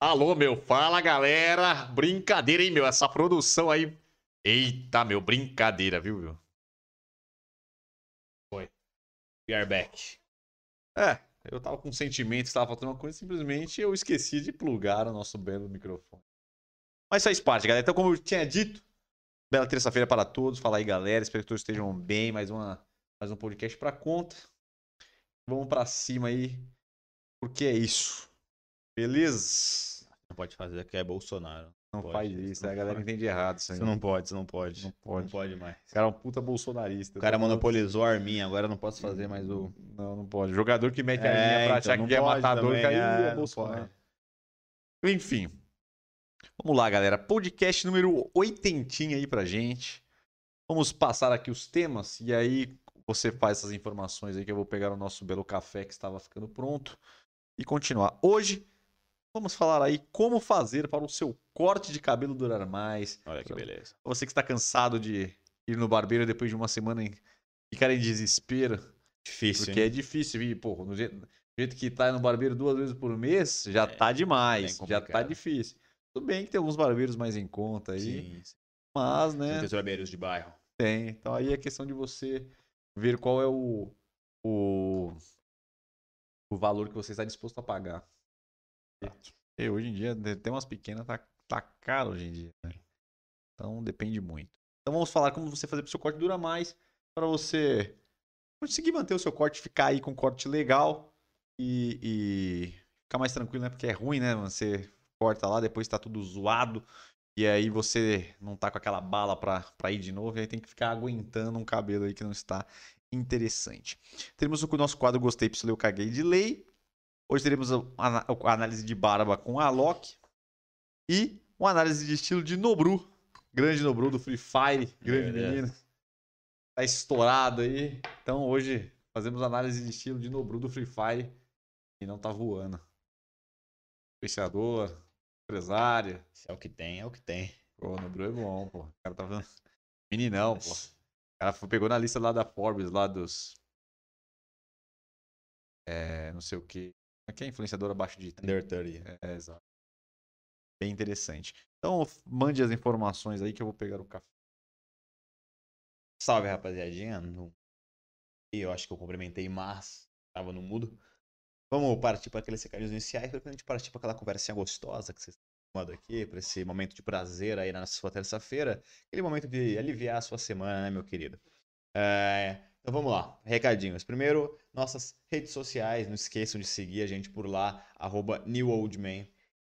Alô, meu, fala galera. Brincadeira, hein, meu? Essa produção aí. Eita, meu, brincadeira, viu, viu? Foi. We are back. É, eu tava com sentimentos, tava faltando uma coisa, simplesmente eu esqueci de plugar o nosso belo microfone. Mas faz parte, galera. Então, como eu tinha dito, bela terça-feira para todos. Fala aí, galera. Espero que todos estejam bem. Mais, uma, mais um podcast pra conta. Vamos pra cima aí, porque é isso. Beleza? Não pode fazer que é Bolsonaro. Não Pode, faz isso, não a galera pode. entende errado isso aí. Você não pode, você não pode. Não pode. Não pode mais. O cara é um puta bolsonarista. O cara monopolizou a arminha, agora eu não posso fazer mais o. Não, não pode. Jogador que mete a É, linha pra então, achar não que é pode matador, também, caiu é, é não Bolsonaro. Enfim. Vamos lá, galera. Podcast número 80 aí pra gente. Vamos passar aqui os temas e aí você faz essas informações aí que eu vou pegar o nosso belo café que estava ficando pronto e continuar. Hoje vamos falar aí como fazer para o seu corte de cabelo durar mais. Olha que beleza. Você que está cansado de ir no barbeiro depois de uma semana em ficar em desespero, Difícil. porque hein? é difícil ir, pô, no jeito, do jeito que tá no barbeiro duas vezes por mês, já É, tá demais, bem já tá difícil. Tudo bem que tem alguns barbeiros mais em conta aí, Sim, sim. mas, né, Muitos barbeiros de bairro. tem. Então aí é questão de você ver qual é o, o, o valor que você está disposto a pagar. E hoje em dia, tem umas pequenas, tá, tá caro hoje em dia, né? Então depende muito. Então vamos falar como você fazer para o seu corte durar mais, para você conseguir manter o seu corte, ficar aí com um corte legal e, e ficar mais tranquilo, né? Porque é ruim, né? Você corta lá, depois tá tudo zoado. E aí você não tá com aquela bala pra ir de novo, e aí tem que ficar aguentando um cabelo aí que não está interessante. Teremos o nosso quadro Gostei, Pistolei, Eu Caguei de Lei. Hoje teremos a, análise de barba com a Loki. E uma análise de estilo de Nobru. Grande Nobru do Free Fire. Grande Beleza. menino. Tá estourado aí. Então hoje fazemos análise de estilo de Nobru do Free Fire. E não tá voando. Influenciador, empresário. Se é o que tem, é o que tem. Pô, o Nobru é bom, pô. O cara tá vendo. Meninão, pô. O cara pegou na lista lá da Forbes, lá dos. É, não sei o que. Aqui é influenciador abaixo de 30. Under 30. É, exato. Bem interessante. Então, mande as informações aí que eu vou pegar o café. Salve, rapaziadinha. E eu acho que eu cumprimentei, mas tava no mudo. Vamos partir para aqueles recadinhos iniciais, para a gente partir para aquela conversinha gostosa que vocês estão tomando aqui, para esse momento de prazer aí na sua terça-feira. Aquele momento de aliviar a sua semana, né, meu querido? É, Então vamos lá, recadinhos. Primeiro, nossas redes sociais, não esqueçam de seguir a gente por lá, arroba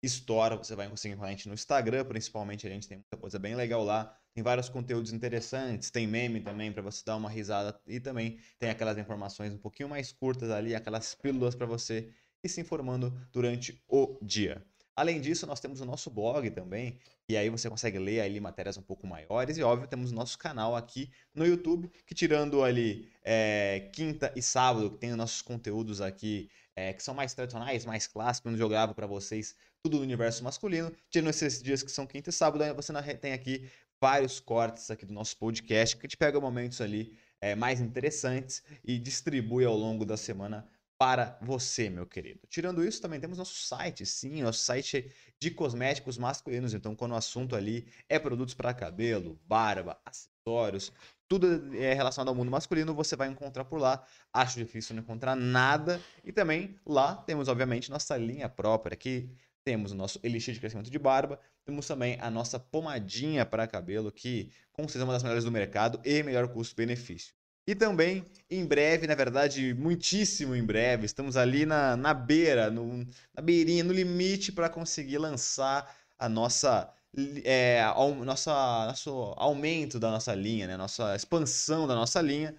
Store. Você vai conseguir com a gente no Instagram, principalmente, a gente tem muita coisa bem legal lá. Tem vários conteúdos interessantes, tem meme também para você dar uma risada e também tem aquelas informações um pouquinho mais curtas ali, aquelas pílulas para você ir se informando durante o dia. Além disso, nós temos o nosso blog também, e aí você consegue ler ali matérias um pouco maiores e óbvio temos o nosso canal aqui no YouTube, que tirando ali é, quinta e sábado, que tem os nossos conteúdos aqui é, que são mais tradicionais, mais clássicos, onde eu gravo para vocês tudo do universo masculino. Tirando esses dias que são quinta e sábado, você tem aqui vários cortes aqui do nosso podcast que te pega momentos ali é, mais interessantes e distribui ao longo da semana para você, meu querido. Tirando isso, também temos nosso site, sim, nosso site de cosméticos masculinos. Então, quando o assunto ali é produtos para cabelo, barba, acessórios, tudo é relacionado ao mundo masculino, você vai encontrar por lá. Acho difícil não encontrar nada. E também lá temos, obviamente, nossa linha própria, que temos o nosso elixir de crescimento de barba, temos também a nossa pomadinha para cabelo, que com certeza é uma das melhores do mercado e melhor custo-benefício. E também, em breve, na verdade, muitíssimo em breve, estamos ali na, na beira, no, na beirinha, no limite para conseguir lançar a nossa, é, au- nossa, nosso aumento da nossa linha, né? Nossa expansão da nossa linha.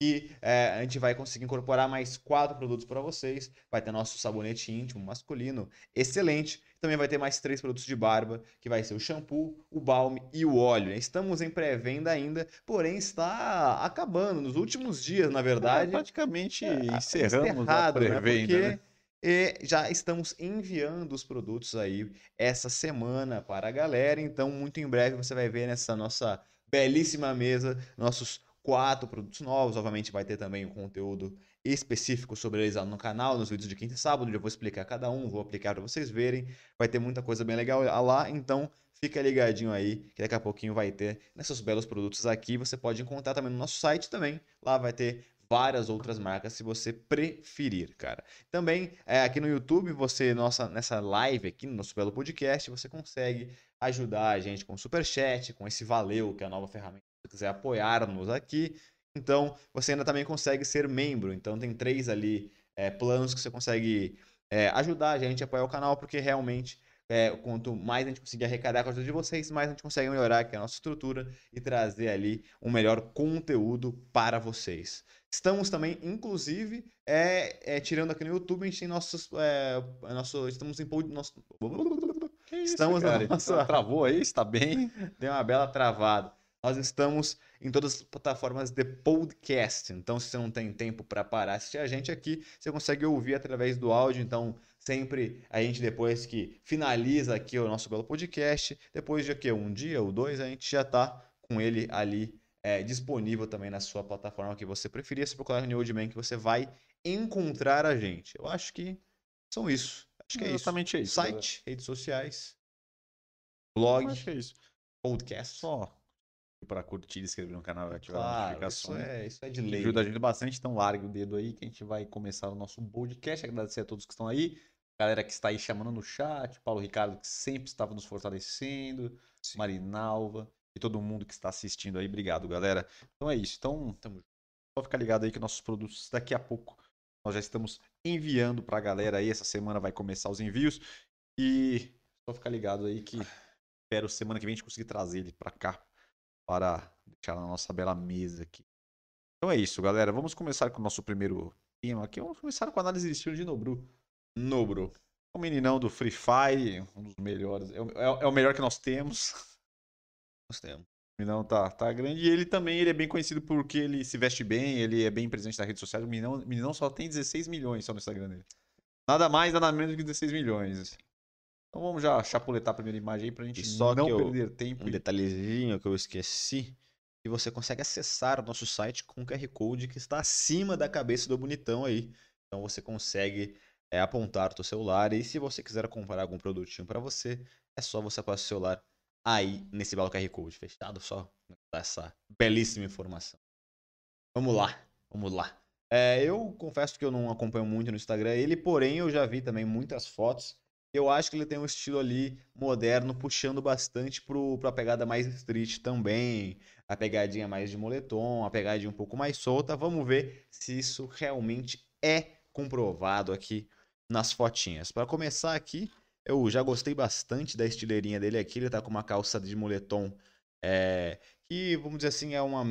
E é, a gente vai conseguir incorporar mais quatro produtos para vocês. Vai ter nosso sabonete íntimo masculino, excelente. Também vai ter mais três produtos de barba, que vai ser o shampoo, o balme e o óleo. Estamos em pré-venda ainda, porém está acabando nos últimos dias, na verdade. praticamente É, encerramos a né? pré-venda, Porque né? e já estamos enviando os produtos aí essa semana para a galera. Então, muito em breve você vai ver nessa nossa belíssima mesa nossos quatro produtos novos. Obviamente vai ter também o conteúdo específico sobre eles lá no canal, nos vídeos de quinta e sábado, eu vou explicar cada um, vou aplicar para vocês verem. Vai ter muita coisa bem legal lá, então fica ligadinho aí, que daqui a pouquinho vai ter nesses belos produtos aqui. Você pode encontrar também no nosso site também. Lá vai ter várias outras marcas se você preferir, cara. Também é, aqui no YouTube, você nossa nessa live aqui no nosso belo podcast, você consegue ajudar a gente com o super chat, com esse valeu, que é a nova ferramenta. Se você quiser apoiar-nos aqui, então você ainda também consegue ser membro. Então tem três ali é, planos que você consegue é, ajudar a gente a apoiar o canal, porque realmente é, quanto mais a gente conseguir arrecadar com a ajuda de vocês, mais a gente consegue melhorar aqui a nossa estrutura e trazer ali um melhor conteúdo para vocês. Estamos também, inclusive, é, é, tirando aqui no YouTube, a gente tem nossos. É, nosso, estamos em. Nosso... Isso, estamos cara? Nossa... Travou aí? Está bem? Deu uma bela travada. Nós estamos em todas as plataformas de podcast. Então, se você não tem tempo para parar assistir a gente aqui, você consegue ouvir através do áudio. Então, sempre a gente, depois que finaliza aqui o nosso belo podcast, depois de aqui, um dia ou dois, a gente já está com ele ali é, disponível também na sua plataforma que você preferir. Se procurar no Old Man, que você vai encontrar a gente. Eu acho que são isso. Acho que é Exatamente isso. isso. Site, redes sociais, blog, é isso. podcast. Só para curtir, inscrever no canal e ativar claro, a notificação. Isso é, isso é de lei. Ajuda a gente bastante, então largue o dedo aí que a gente vai começar o nosso podcast. Agradecer a todos que estão aí, galera que está aí chamando no chat, Paulo Ricardo que sempre estava nos fortalecendo, Sim. Marinalva e todo mundo que está assistindo aí. Obrigado, galera. Então é isso. Então, tamo só ficar ligado aí que nossos produtos daqui a pouco nós já estamos enviando para a galera aí. Essa semana vai começar os envios e só ficar ligado aí que espero semana que vem a gente conseguir trazer ele para cá para deixar na nossa bela mesa aqui. Então é isso, galera. Vamos começar com o nosso primeiro tema aqui. Vamos começar com a análise de estilo de Nobru. Nobru. O meninão do Free Fire, um dos melhores. É, é, é o melhor que nós temos. Nós temos. O Minão tá, tá grande. E ele também ele é bem conhecido porque ele se veste bem, ele é bem presente nas redes sociais. O Minão, o Minão só tem 16 milhões só no Instagram dele. Nada mais, nada menos que 16 milhões. Então vamos já chapuletar a primeira imagem aí pra gente só não eu, perder tempo. Um detalhezinho que eu esqueci. Que você consegue acessar o nosso site com o QR Code que está acima da cabeça do bonitão aí. Então você consegue é, apontar o seu celular e se você quiser comprar algum produtinho para você, é só você passar o celular aí nesse belo QR Code. Fechado? Só dar essa belíssima informação. Vamos lá, vamos lá. É, eu confesso que eu não acompanho muito no Instagram ele, porém eu já vi também muitas fotos eu acho que ele tem um estilo ali moderno, puxando bastante para a pegada mais street também. A pegadinha mais de moletom, a pegadinha um pouco mais solta. Vamos ver se isso realmente é comprovado aqui nas fotinhas. Para começar aqui, eu já gostei bastante da estileirinha dele aqui. Ele tá com uma calça de moletom é, que, vamos dizer assim, é uma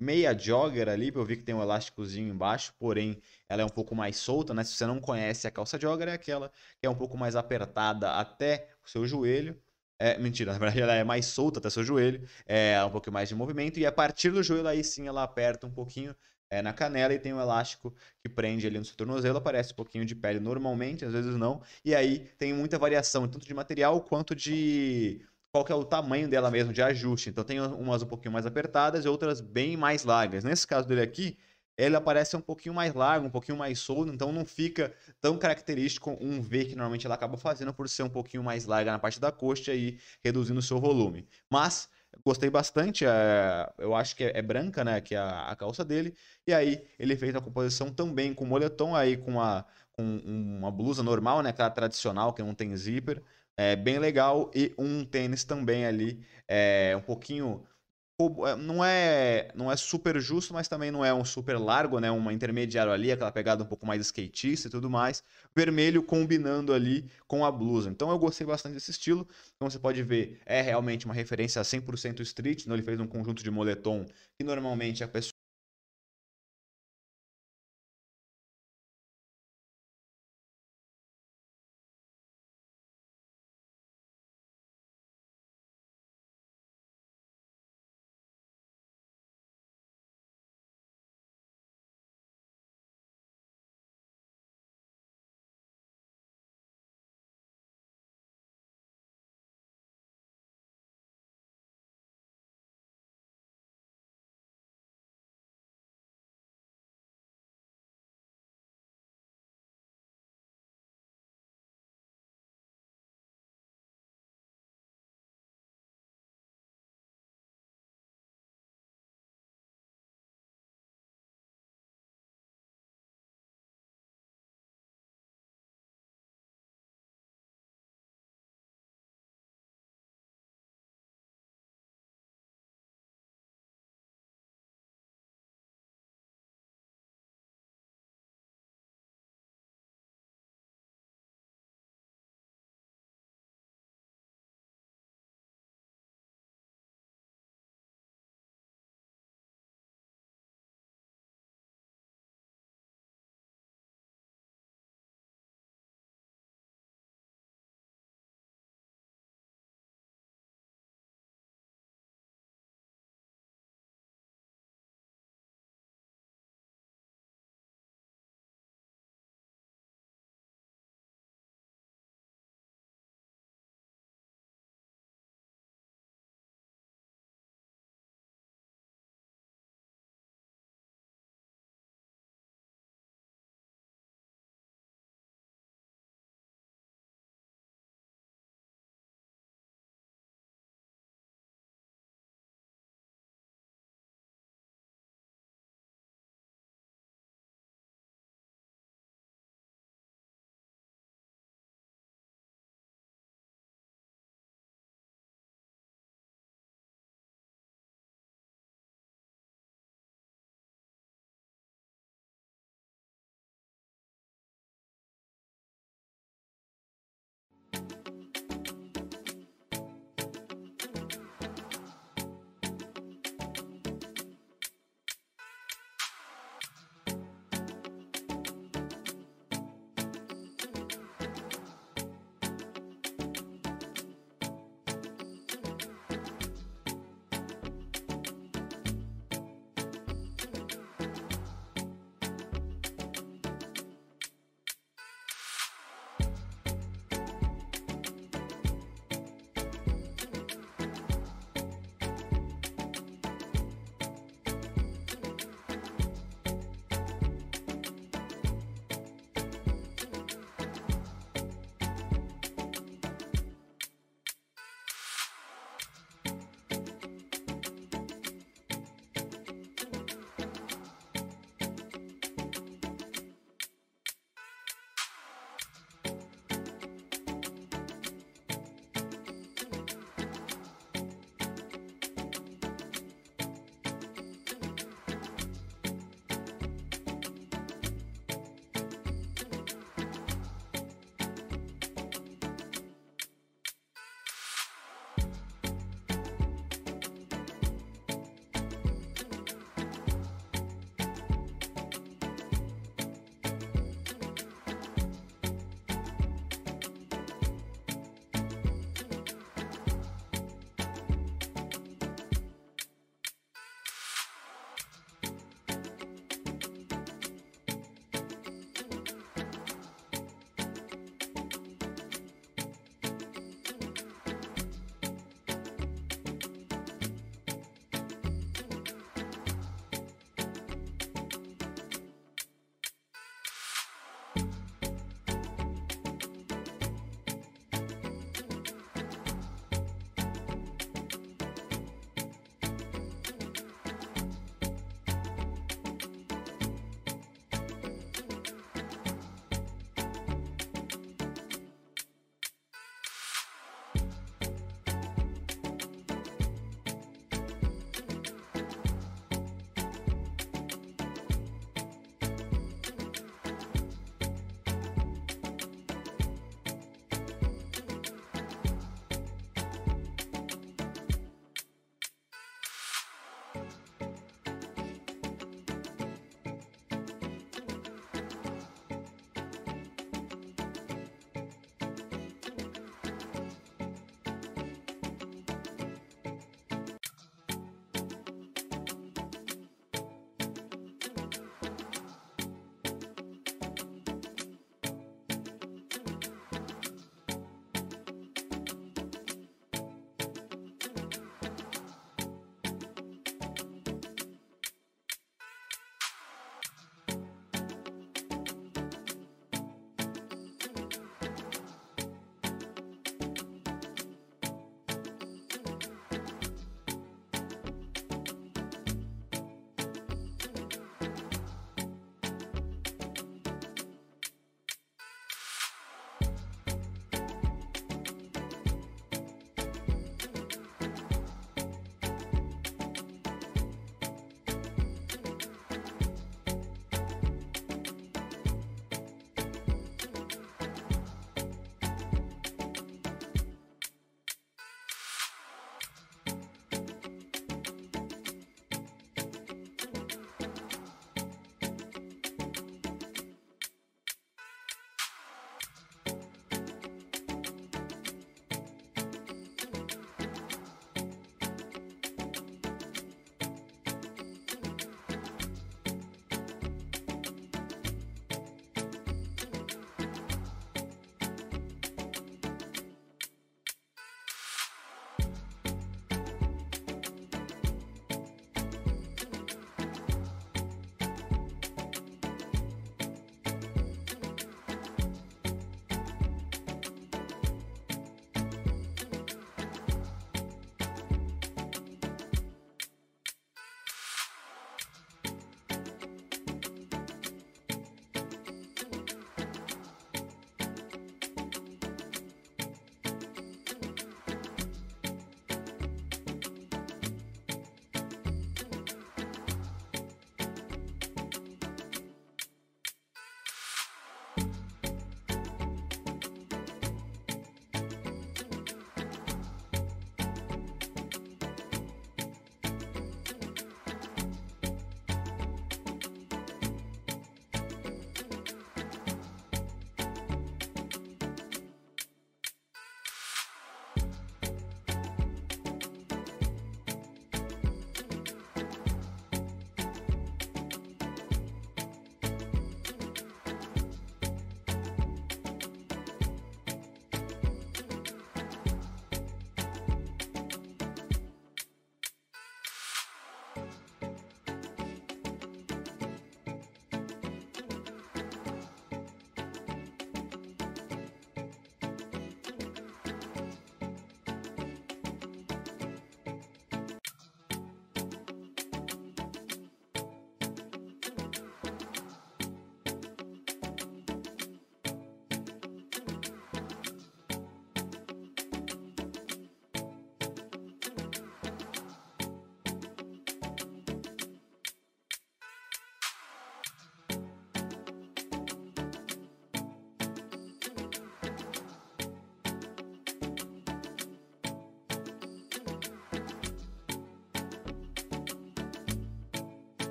meia jogger ali, eu vi que tem um elásticozinho embaixo, porém ela é um pouco mais solta, né? Se você não conhece a calça jogger, é aquela que é um pouco mais apertada até o seu joelho. É, mentira, na verdade ela é mais solta até seu joelho, é um pouco mais de movimento, e a partir do joelho aí sim ela aperta um pouquinho é, na canela e tem um elástico que prende ali no seu tornozelo, aparece um pouquinho de pele normalmente, às vezes não, e aí tem muita variação, tanto de material quanto de qual que é o tamanho dela mesmo de ajuste. Então tem umas um pouquinho mais apertadas e outras bem mais largas. Nesse caso dele aqui, ele aparece um pouquinho mais largo, um pouquinho mais solto, então não fica tão característico um V que normalmente ela acaba fazendo por ser um pouquinho mais larga na parte da coxa e reduzindo o seu volume. Mas gostei bastante, é, eu acho que é, é, branca, né, que é a, a, calça dele, e aí ele fez a composição também com moletom, aí com, a, com uma blusa normal, né, aquela tradicional que não tem zíper, é bem legal e um tênis também ali é um pouquinho é, não é não é super justo, mas também não é um super largo, né? Uma intermediário ali, aquela pegada um pouco mais skatista e tudo mais. Vermelho combinando ali com a blusa. Então eu gostei bastante desse estilo. Como você pode ver, é realmente uma referência a 100% street. Então ele fez um conjunto de moletom que normalmente a pessoa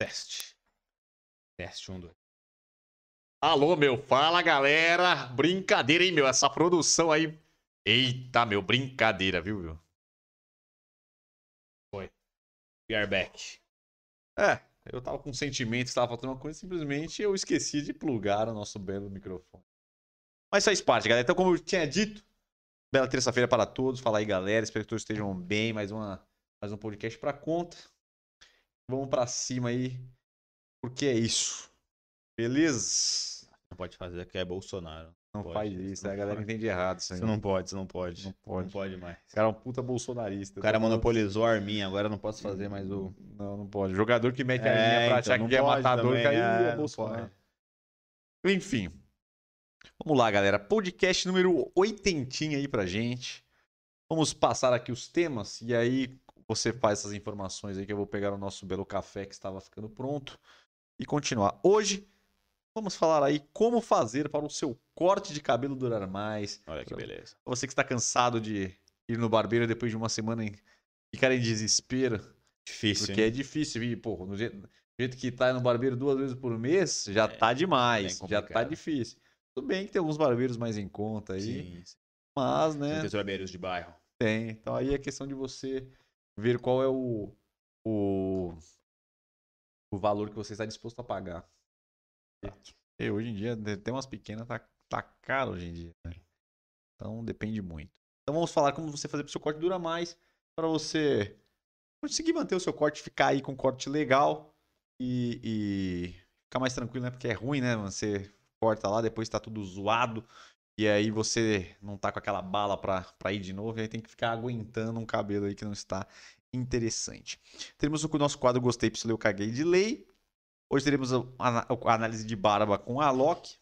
Teste. Teste, um, dois. Alô, meu, fala galera. Brincadeira, hein, meu? Essa produção aí. Eita, meu, brincadeira, viu, meu? Foi. We are back. É, eu tava com um sentimento, estava faltando uma coisa, simplesmente eu esqueci de plugar o nosso belo microfone. Mas faz parte, galera. Então, como eu tinha dito, bela terça-feira para todos. Fala aí, galera. Espero que todos estejam bem. Mais, uma, mais um podcast pra conta. Vamos pra cima aí, porque é isso. Beleza? Não pode fazer que é Bolsonaro. Não faz isso, não a galera pode. entende errado isso aí. Você não pode, você não pode. Não pode. Não pode mais. O cara é um puta bolsonarista. O cara monopolizou a arminha, agora eu não posso fazer mais o. Não, não pode. Jogador que mete a É, linha pra então, achar que é matador, também, caiu é, é Bolsonaro. Enfim. Vamos lá, galera. Podcast número 80 aí pra gente. Vamos passar aqui os temas e aí você faz essas informações aí que eu vou pegar o nosso belo café que estava ficando pronto e continuar. Hoje vamos falar aí como fazer para o seu corte de cabelo durar mais. Olha que beleza. Você que está cansado de ir no barbeiro depois de uma semana em ficar em desespero, Difícil. porque hein? é difícil ir, pô, no jeito, do jeito que tá no barbeiro duas vezes por mês, já tá demais, bem já tá difícil. Tudo bem que tem alguns barbeiros mais em conta aí, Sim, sim. mas, né, Muitos barbeiros de bairro. tem. Então aí é questão de você ver qual é o, o, o valor que você está disposto a pagar. E hoje em dia, tem umas pequenas, tá, tá caro hoje em dia, né? Então depende muito. Então vamos falar como você fazer para o seu corte durar mais, para você conseguir manter o seu corte, ficar aí com um corte legal e, e ficar mais tranquilo, né? Porque é ruim, né? Você corta lá, depois tá tudo zoado. E aí você não tá com aquela bala pra, pra ir de novo, e aí tem que ficar aguentando um cabelo aí que não está interessante. Teremos o nosso quadro Gostei, Pistolei, Eu Caguei de Lei. Hoje teremos a, a- a análise de barba com a Alok.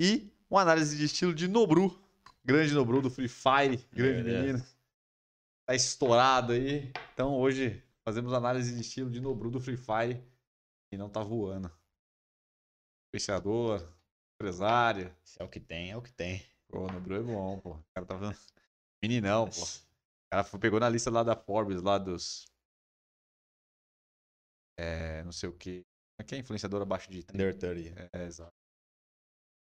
E uma análise de estilo de Nobru. Grande Nobru do Free Fire. Grande Meu Deus. menino. Tá estourado aí. Então hoje fazemos análise de estilo de Nobru do Free Fire. E não tá voando. Influenciador, empresário. Se é o que tem, é o que tem. Pô, o Nobru é bom, pô. O cara tá vendo. Meninão, pô. O cara pegou na lista lá da Forbes, lá dos. É, não sei o que. Aqui é influenciador abaixo de 30. Under 30. É, exato.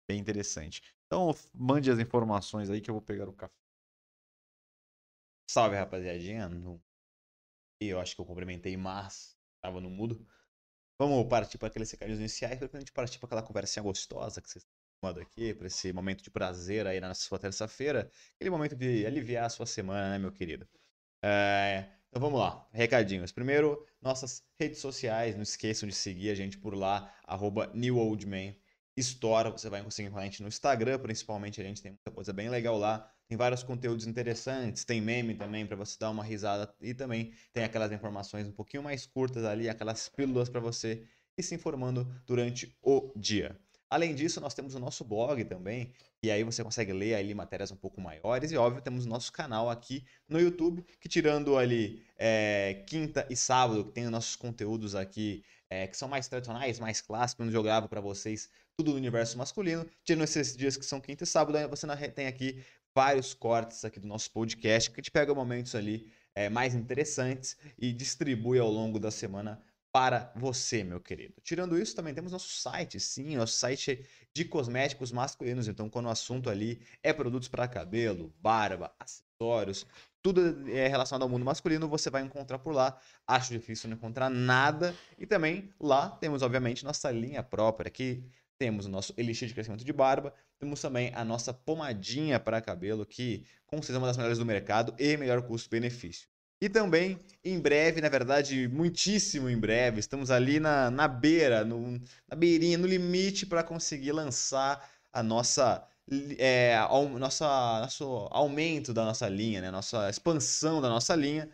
Bem interessante. Então, mande as informações aí que eu vou pegar o café. Salve, rapaziadinha. No... E eu acho que eu cumprimentei, mas tava no mudo. Vamos partir para aqueles recadinhos iniciais, para a gente partir para aquela conversinha gostosa que vocês estão acostumado aqui, para esse momento de prazer aí na sua terça-feira. Aquele momento de aliviar a sua semana, né, meu querido? É, Então vamos lá, recadinhos. Primeiro, nossas redes sociais, não esqueçam de seguir a gente por lá, arroba NewOldMan Store, você vai conseguir com a gente no Instagram, principalmente, a gente tem muita coisa bem legal lá. Tem vários conteúdos interessantes, tem meme também para você dar uma risada e também tem aquelas informações um pouquinho mais curtas ali, aquelas pílulas para você ir se informando durante o dia. Além disso, nós temos o nosso blog também, e aí você consegue ler ali matérias um pouco maiores e óbvio temos o nosso canal aqui no YouTube, que tirando ali é, quinta e sábado, que tem os nossos conteúdos aqui é, que são mais tradicionais, mais clássicos, onde eu gravo para vocês tudo do universo masculino. Tirando esses dias que são quinta e sábado, você tem aqui vários cortes aqui do nosso podcast, que gente pega momentos ali é, mais interessantes e distribui ao longo da semana para você, meu querido. Tirando isso, também temos nosso site, sim, nosso site de cosméticos masculinos. Então, quando o assunto ali é produtos para cabelo, barba, acessórios, tudo é relacionado ao mundo masculino, você vai encontrar por lá. Acho difícil não encontrar nada. E também lá temos, obviamente, nossa linha própria. Aqui temos o nosso elixir de crescimento de barba. Temos também a nossa pomadinha para cabelo, que com certeza é uma das melhores do mercado e melhor custo-benefício. E também, em breve, na verdade, muitíssimo em breve, estamos ali na, na beira, no, na beirinha, no limite para conseguir lançar a nossa, é, ao- nossa, nosso aumento da nossa linha, né? Nossa expansão da nossa linha.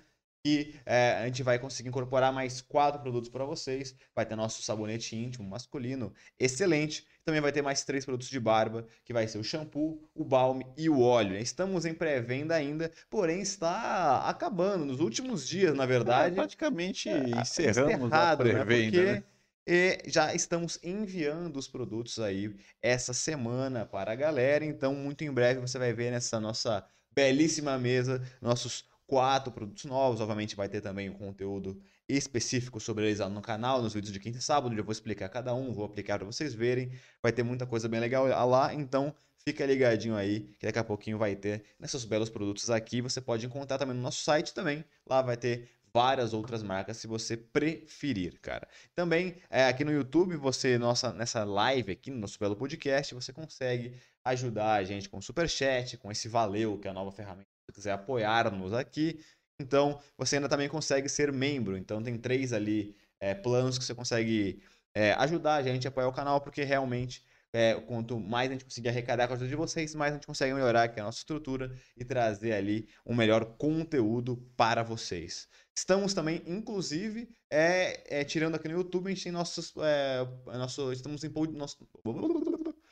E é, a gente vai conseguir incorporar mais quatro produtos para vocês. Vai ter nosso sabonete íntimo masculino, excelente. Também vai ter mais três produtos de barba, que vai ser o shampoo, o balme e o óleo. Estamos em pré-venda ainda, porém está acabando nos últimos dias, na verdade. praticamente É, encerramos a né? pré-venda, Porque né? e já estamos enviando os produtos aí essa semana para a galera. Então, muito em breve você vai ver nessa nossa belíssima mesa nossos quatro produtos novos. Obviamente vai ter também o conteúdo específico sobre eles lá no canal, nos vídeos de quinta e sábado, eu vou explicar cada um, vou aplicar para vocês verem. Vai ter muita coisa bem legal lá, então fica ligadinho aí, que daqui a pouquinho vai ter nesses belos produtos aqui. Você pode encontrar também no nosso site também. Lá vai ter várias outras marcas se você preferir, cara. Também é, aqui no YouTube, você nossa nessa live aqui no nosso belo podcast, você consegue ajudar a gente com o super chat, com esse valeu, que é a nova ferramenta. Quiser apoiar-nos aqui, então você ainda também consegue ser membro. Então tem três ali é, planos que você consegue é, ajudar a gente a apoiar o canal, porque realmente é, quanto mais a gente conseguir arrecadar com a ajuda de vocês, mais a gente consegue melhorar aqui a nossa estrutura e trazer ali um melhor conteúdo para vocês. Estamos também, inclusive, é, é, tirando aqui no YouTube, a gente tem nossos. É, nosso, estamos em. Nosso...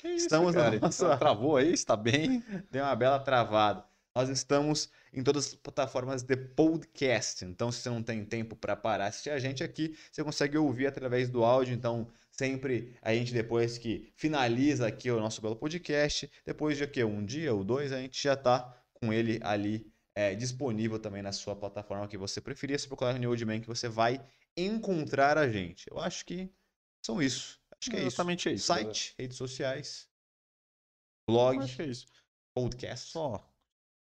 Isso, estamos cara? na nossa... Travou aí? Está bem? Deu uma bela travada. Nós estamos em todas as plataformas de podcast. Então, se você não tem tempo para parar assistir a gente aqui, você consegue ouvir através do áudio. Então, sempre a gente, depois que finaliza aqui o nosso belo podcast, depois de aqui, um dia ou dois, a gente já está com ele ali é, disponível também na sua plataforma que você preferir. Se procurar no Old Man, que você vai encontrar a gente. Eu acho que são isso. Acho que é Exatamente isso. isso. Site, redes sociais, blog, é isso. podcast. Só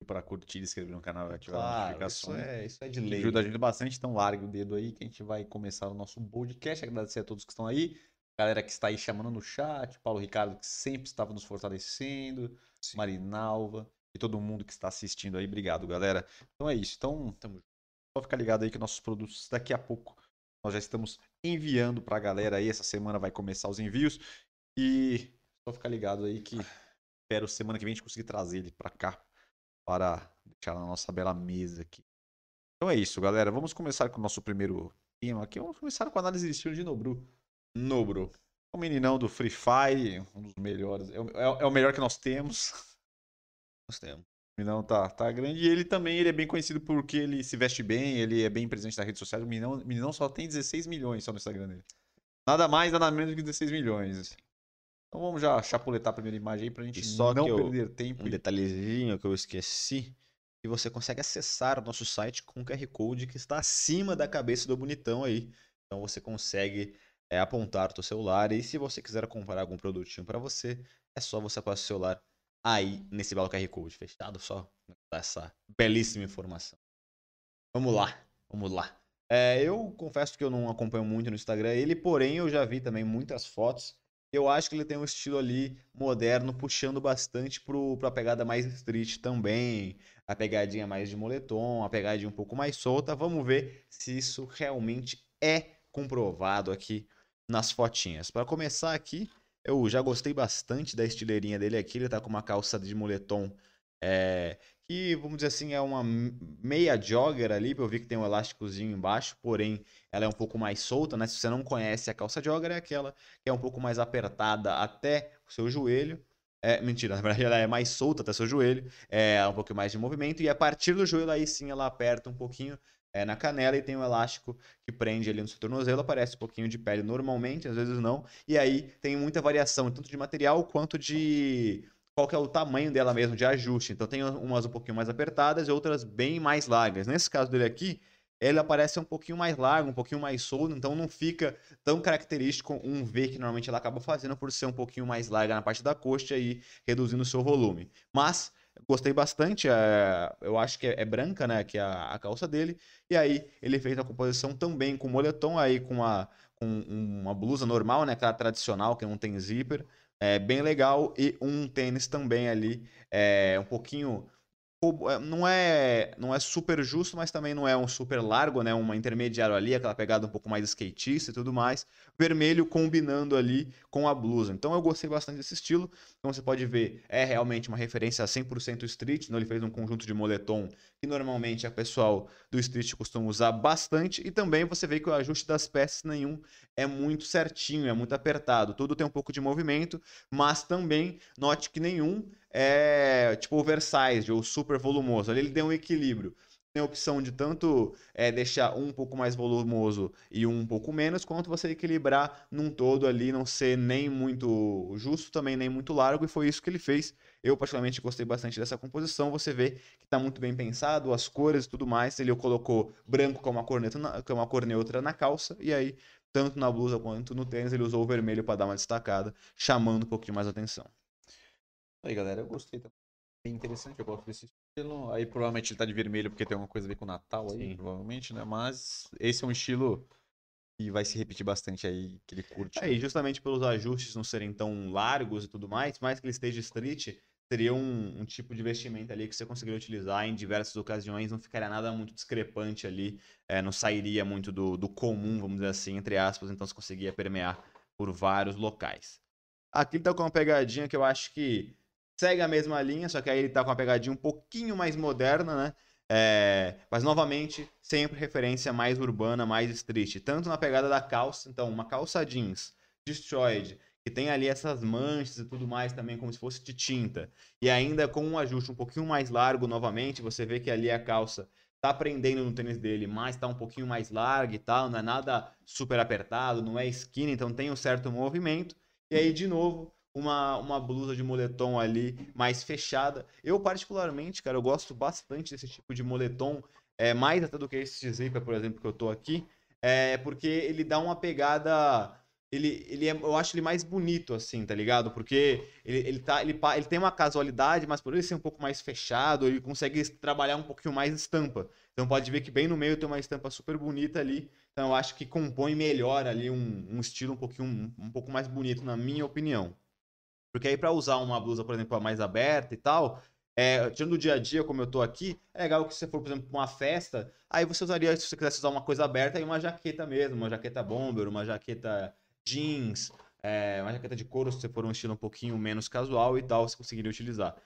para curtir, inscrever no canal e ativar claro, a notificação. Isso é, isso é de lei. Ajuda a gente bastante, então largue o dedo aí que a gente vai começar o nosso podcast. Agradecer a todos que estão aí, galera que está aí chamando no chat, Paulo Ricardo que sempre estava nos fortalecendo, Sim. Marinalva e todo mundo que está assistindo aí. Obrigado, galera. Então é isso. Então, tamo só ficar ligado aí que nossos produtos daqui a pouco nós já estamos enviando para a galera aí. Essa semana vai começar os envios e só ficar ligado aí que espero semana que vem a gente conseguir trazer ele para cá para deixar na nossa bela mesa aqui. Então é isso, galera. Vamos começar com o nosso primeiro tema aqui. Vamos começar com a análise de estilo de Nobru. Nobru. O meninão do Free Fire, um dos melhores. É o, é o melhor que nós temos. Nós temos. O Minão tá, tá grande. E ele também ele é bem conhecido porque ele se veste bem, ele é bem presente nas redes sociais. O Minão, o Minão só tem 16 milhões só no Instagram dele. Nada mais, nada menos que 16 milhões. Então vamos já chapuletar a primeira imagem aí pra gente só não eu, perder tempo. Um detalhezinho que eu esqueci. Que você consegue acessar o nosso site com o QR Code que está acima da cabeça do bonitão aí. Então você consegue é, apontar o seu celular e se você quiser comprar algum produtinho para você, é só você passar o celular aí nesse belo QR Code. Fechado? Só dar essa belíssima informação. Vamos lá, vamos lá. É, eu confesso que eu não acompanho muito no Instagram ele, porém eu já vi também muitas fotos eu acho que ele tem um estilo ali moderno, puxando bastante para a pegada mais street também. A pegadinha mais de moletom, a pegadinha um pouco mais solta. Vamos ver se isso realmente é comprovado aqui nas fotinhas. Para começar aqui, eu já gostei bastante da estileirinha dele aqui. Ele tá com uma calça de moletom é, que, vamos dizer assim, é uma meia jogger ali. Eu vi que tem um elásticozinho embaixo, porém ela é um pouco mais solta, né? Se você não conhece a calça jogger, é aquela que é um pouco mais apertada até o seu joelho. É, mentira, na verdade ela é mais solta até seu joelho, é um pouco mais de movimento, e a partir do joelho aí sim ela aperta um pouquinho é, na canela e tem um elástico que prende ali no seu tornozelo, aparece um pouquinho de pele normalmente, às vezes não, e aí tem muita variação, tanto de material quanto de qual que é o tamanho dela mesmo de ajuste. Então tem umas um pouquinho mais apertadas e outras bem mais largas. Nesse caso dele aqui, ele aparece um pouquinho mais largo, um pouquinho mais solto, então não fica tão característico um V que normalmente ela acaba fazendo por ser um pouquinho mais larga na parte da coxa e reduzindo o seu volume. Mas gostei bastante, é, eu acho que é, é, branca, né, que é a, a, calça dele, e aí ele fez a composição também com moletom, aí com, a, com uma blusa normal, né, aquela tradicional que não tem zíper, é bem legal e um tênis também ali é um pouquinho é, não é não é super justo, mas também não é um super largo, né? Uma intermediário ali, aquela pegada um pouco mais skatista e tudo mais. Vermelho combinando ali com a blusa. Então eu gostei bastante desse estilo. Então você pode ver, é realmente uma referência a 100% street. Então ele fez um conjunto de moletom que normalmente a pessoal do street costuma usar bastante. E também você vê que o ajuste das peças nenhum é muito certinho, é muito apertado. Tudo tem um pouco de movimento, mas também note que nenhum é tipo oversized ou super volumoso. Ali ele deu um equilíbrio. Tem a opção de tanto é, deixar um pouco mais volumoso e um pouco menos, quanto você equilibrar num todo ali, não ser nem muito justo, também nem muito largo, e foi isso que ele fez. Eu, particularmente, gostei bastante dessa composição. Você vê que está muito bem pensado, as cores e tudo mais. Ele colocou branco com uma cor neutra com uma cor neutra na calça, e aí, tanto na blusa quanto no tênis, ele usou o vermelho para dar uma destacada, chamando um pouquinho mais atenção. Aí, galera, eu gostei também. Bem interessante, eu gosto desse estilo. Aí provavelmente ele tá de vermelho porque tem alguma coisa a ver com o Natal aí, Sim. provavelmente, né? Mas esse é um estilo que vai se repetir bastante aí, que ele curte. É, e justamente pelos ajustes não serem tão largos e tudo mais, mais que ele esteja street, seria um, um tipo de vestimenta ali que você conseguiria utilizar em diversas ocasiões, não ficaria nada muito discrepante ali, é, não sairia muito do, do comum, vamos dizer assim, entre aspas, então você conseguia permear por vários locais. Aqui ele tá com uma pegadinha que eu acho que segue a mesma linha, só que aí ele tá com uma pegadinha um pouquinho mais moderna, né? É, mas novamente, sempre referência mais urbana, mais street. Tanto na pegada da calça, então, uma calça jeans, destroyed, que tem ali essas manchas e tudo mais também, como se fosse de tinta. E ainda com um ajuste um pouquinho mais largo novamente, você vê que ali a calça tá prendendo no tênis dele, mas tá um pouquinho mais larga e tal, não é nada super apertado, não é skinny, então tem um certo movimento. E aí, de novo, uma, uma blusa de moletom ali mais fechada. Eu, particularmente, cara, eu gosto bastante desse tipo de moletom, é, mais até do que esse zíper, por exemplo, que eu tô aqui, é porque ele dá uma pegada. Ele, ele é, eu acho ele mais bonito, assim, tá ligado? Porque ele, ele, tá, ele, ele tem uma casualidade, mas por ele ser um pouco mais fechado, ele consegue trabalhar um pouquinho mais estampa. Então pode ver que bem no meio tem uma estampa super bonita ali. Então eu acho que compõe melhor ali um, um estilo um pouquinho um, um pouco mais bonito, na minha opinião. Porque aí pra usar uma blusa, por exemplo, mais aberta e tal, é, tirando o dia a dia, como eu tô aqui, é legal que se você for, por exemplo, pra uma festa, aí você usaria, se você quisesse usar uma coisa aberta, aí uma jaqueta mesmo, uma jaqueta bomber, uma jaqueta jeans, é, uma jaqueta de couro, se você for um estilo um pouquinho menos casual e tal, você conseguiria utilizar.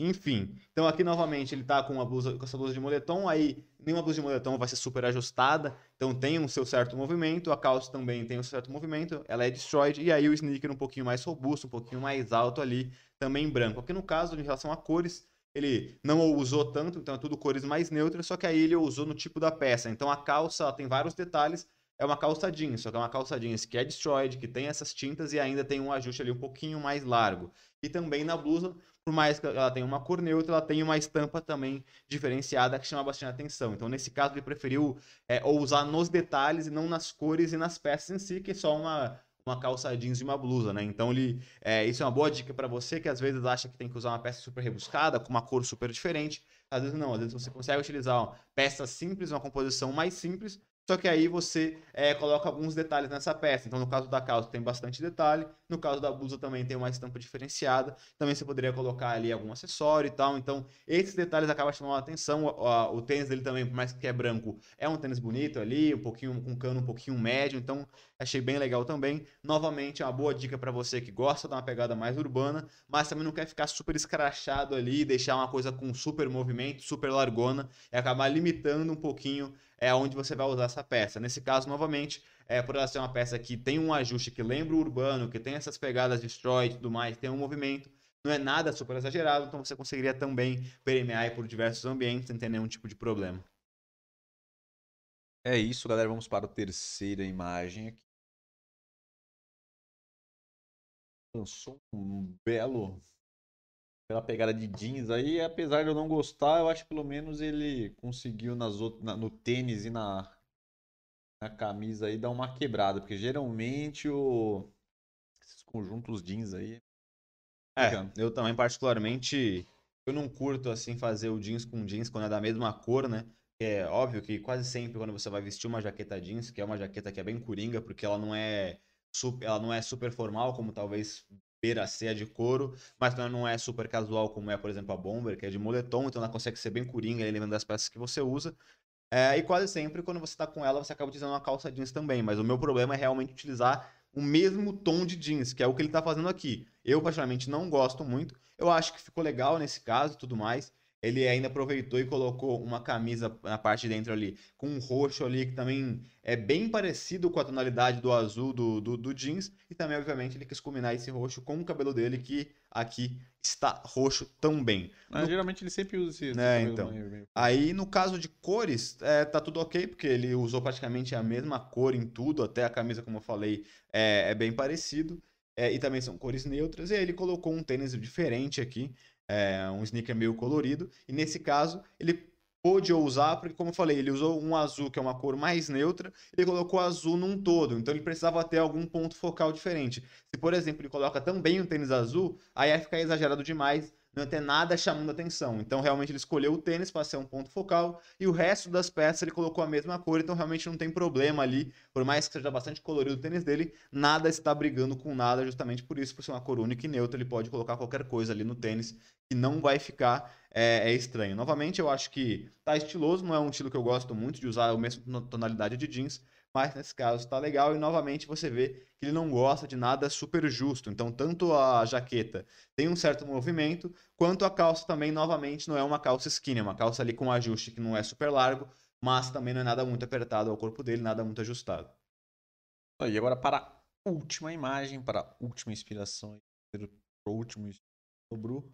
Enfim, então aqui novamente ele tá com uma blusa, com essa blusa de moletom, aí nenhuma blusa de moletom vai ser super ajustada, então tem um seu certo movimento, a calça também tem um certo movimento, ela é destroyed, e aí o sneaker um pouquinho mais robusto, um pouquinho mais alto ali, também branco. Aqui no caso, em relação a cores, ele não usou tanto, então é tudo cores mais neutras, só que aí ele usou no tipo da peça. Então a calça tem vários detalhes, é uma calça jeans, só que é uma calça jeans que é destroyed, que tem essas tintas e ainda tem um ajuste ali um pouquinho mais largo. E também na blusa, por mais que ela tenha uma cor neutra, ela tem uma estampa também diferenciada que chama bastante atenção. Então, nesse caso, ele preferiu é, usar nos detalhes e não nas cores e nas peças em si, que é só uma, uma calça jeans e uma blusa, né? Então, ele, é, isso é uma boa dica para você que às vezes acha que tem que usar uma peça super rebuscada, com uma cor super diferente. Às vezes não, às vezes você consegue utilizar uma peça simples, uma composição mais simples, só que aí você é, coloca alguns detalhes nessa peça. Então, no caso da calça tem bastante detalhe, no caso da blusa também tem uma estampa diferenciada. Também você poderia colocar ali algum acessório e tal. Então, esses detalhes acabam chamando a atenção. O, a- o tênis dele também, por mais que é branco, é um tênis bonito ali, um pouquinho com um cano um pouquinho médio. Então, achei bem legal também. Novamente, é uma boa dica para você que gosta de uma pegada mais urbana, mas também não quer ficar super escrachado ali deixar uma coisa com super movimento, super largona e acabar limitando um pouquinho é onde você vai usar essa peça. Nesse caso, novamente, é, por ela ser uma peça que tem um ajuste que lembra o urbano, que tem essas pegadas destroy e tudo mais, tem um movimento, não é nada super exagerado, então você conseguiria também permear por diversos ambientes sem ter nenhum tipo de problema. É isso, galera. Vamos para a terceira imagem aqui. Lançou um belo. Pela pegada de jeans aí, apesar de eu não gostar, eu acho que pelo menos ele conseguiu nas outras, na- no tênis e na, na camisa aí dar uma quebrada, porque geralmente o, esses conjuntos jeans aí. É, eu também particularmente, eu não curto assim fazer o jeans com jeans quando é da mesma cor, né? É óbvio que quase sempre quando você vai vestir uma jaqueta jeans, que é uma jaqueta que é bem coringa, porque ela não é ela não é super formal como talvez beira ser a de couro, mas não é super casual como é, por exemplo, a bomber, que é de moletom, então ela consegue ser bem coringa, lembrando das peças que você usa. É, e quase sempre, quando você tá com ela, você acaba utilizando uma calça jeans também. Mas o meu problema é realmente utilizar o mesmo tom de jeans, que é o que ele tá fazendo aqui. Eu, particularmente, não gosto muito. Eu acho que ficou legal nesse caso e tudo mais. Ele ainda aproveitou e colocou uma camisa na parte de dentro ali, com um roxo ali, que também é bem parecido com a tonalidade do azul do, do, do jeans. E também, obviamente, ele quis combinar esse roxo com o cabelo dele, que aqui está roxo também. Mas, no... Geralmente ele sempre usa esse, é, então. Aí, no caso de cores, é, tá tudo ok, porque ele usou praticamente a mesma cor em tudo, até a camisa, como eu falei, é, é bem parecido. É, e também são cores neutras. E aí ele colocou um tênis diferente aqui, é, um sneaker meio colorido. E nesse caso, ele pôde usar, porque como eu falei, ele usou um azul que é uma cor mais neutra, ele colocou azul num todo, então ele precisava ter algum ponto focal diferente. Se, por exemplo, ele coloca também um tênis azul, aí ia ficar exagerado demais, não ia ter nada chamando atenção. Então, realmente, ele escolheu o tênis para ser um ponto focal e o resto das peças ele colocou a mesma cor, então realmente não tem problema ali. Por mais que seja bastante colorido o tênis dele, nada está brigando com nada, justamente por isso, por ser uma cor única e neutra, ele pode colocar qualquer coisa ali no tênis que não vai ficar é, é, estranho. Novamente, eu acho que tá estiloso, não é um estilo que eu gosto muito de usar a mesma tonalidade de jeans, mas nesse caso está legal e novamente você vê que ele não gosta de nada super justo. Então, tanto a jaqueta tem um certo movimento, quanto a calça também, novamente, não é uma calça skinny, é uma calça ali com ajuste que não é super largo, mas também não é nada muito apertado ao corpo dele, nada muito ajustado. E agora para a última imagem, para a última inspiração, para o último Bru.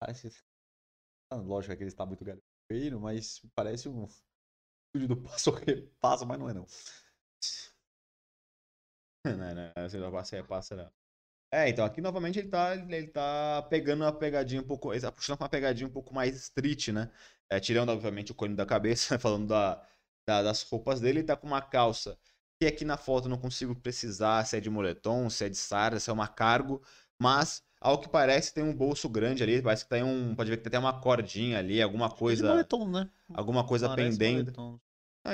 Parece. Lógico que ele está muito garoto, mas parece um do passo repassa, mas não é não. não, não, negócio é passa não. É, então aqui novamente ele tá, ele tá pegando uma pegadinha um pouco, ele tá puxando uma pegadinha um pouco mais street, né? É, tirando obviamente o cone da cabeça, falando da, da, das roupas dele, ele tá com uma calça que aqui na foto eu não consigo precisar se é de moletom, se é de sara, se é uma cargo, mas ao que parece tem um bolso grande ali, parece que tem um, pode ver que tem até uma cordinha ali, alguma coisa, é de moletom, né? Alguma coisa parece pendendo. Moletom.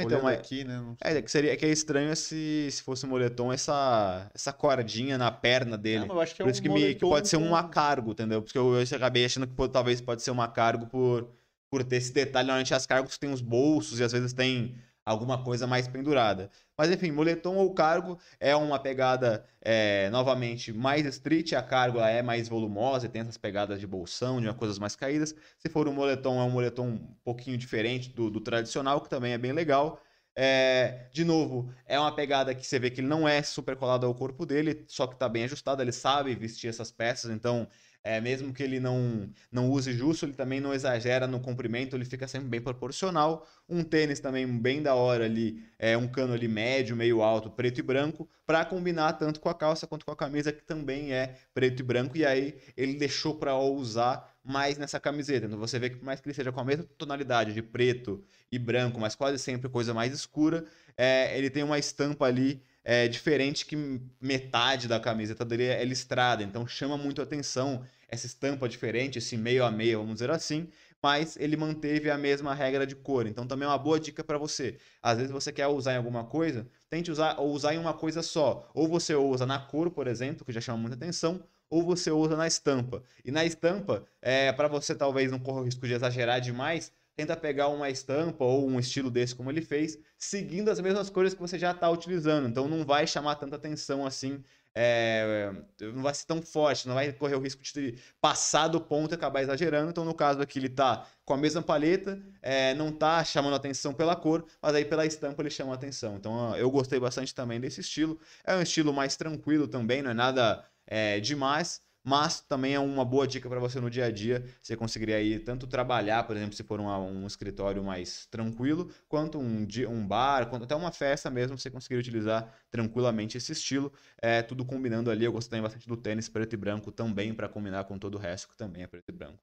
Então, mas, aqui, né? É, é, que seria é que é estranho se, se fosse moletom essa, essa cordinha na perna dele. Não, eu acho que é Por isso um que, me, que pode ser um cargo, entendeu? Porque eu, eu acabei achando que pô, talvez pode ser uma cargo por, por ter esse detalhe. Normalmente as cargos têm os bolsos e às vezes tem alguma coisa mais pendurada. Mas enfim, moletom ou cargo é uma pegada é, novamente mais street, a cargo é mais volumosa e tem essas pegadas de bolsão, de coisas mais caídas. Se for um moletom, é um moletom um pouquinho diferente do, do tradicional, que também é bem legal. É, de novo, é uma pegada que você vê que ele não é super colado ao corpo dele, só que está bem ajustado, ele sabe vestir essas peças, então é, mesmo que ele não, não use justo, ele também não exagera no comprimento, ele fica sempre bem proporcional. Um tênis também bem da hora ali, é um cano ali médio, meio alto, preto e branco, para combinar tanto com a calça quanto com a camisa, que também é preto e branco. E aí ele deixou para usar mais nessa camiseta. Então você vê que por mais que ele seja com a mesma tonalidade de preto e branco, mas quase sempre coisa mais escura, é, ele tem uma estampa ali é diferente que metade da camiseta dele é listrada, então chama muito atenção essa estampa diferente, esse meio a meio, vamos dizer assim, mas ele manteve a mesma regra de cor. Então também é uma boa dica para você. Às vezes você quer usar em alguma coisa, tente usar ou usar em uma coisa só. Ou você usa na cor, por exemplo, que já chama muita atenção, ou você usa na estampa. E na estampa, é, para você talvez não correr o risco de exagerar demais, tenta pegar uma estampa ou um estilo desse como ele fez, seguindo as mesmas cores que você já está utilizando. Então não vai chamar tanta atenção assim, é, não vai ser tão forte, não vai correr o risco de passar do ponto e acabar exagerando. Então no caso aqui ele está com a mesma paleta, é, não está chamando atenção pela cor, mas aí pela estampa ele chama atenção. Então eu gostei bastante também desse estilo. É um estilo mais tranquilo também, não é nada é, demais mas também é uma boa dica para você no dia a dia. Você conseguiria aí tanto trabalhar, por exemplo, se for um, um escritório mais tranquilo, quanto um, um bar, quanto até uma festa mesmo, você conseguiria utilizar tranquilamente esse estilo. É tudo combinando ali. Eu gostei bastante do tênis preto e branco também para combinar com todo o resto que também é preto e branco.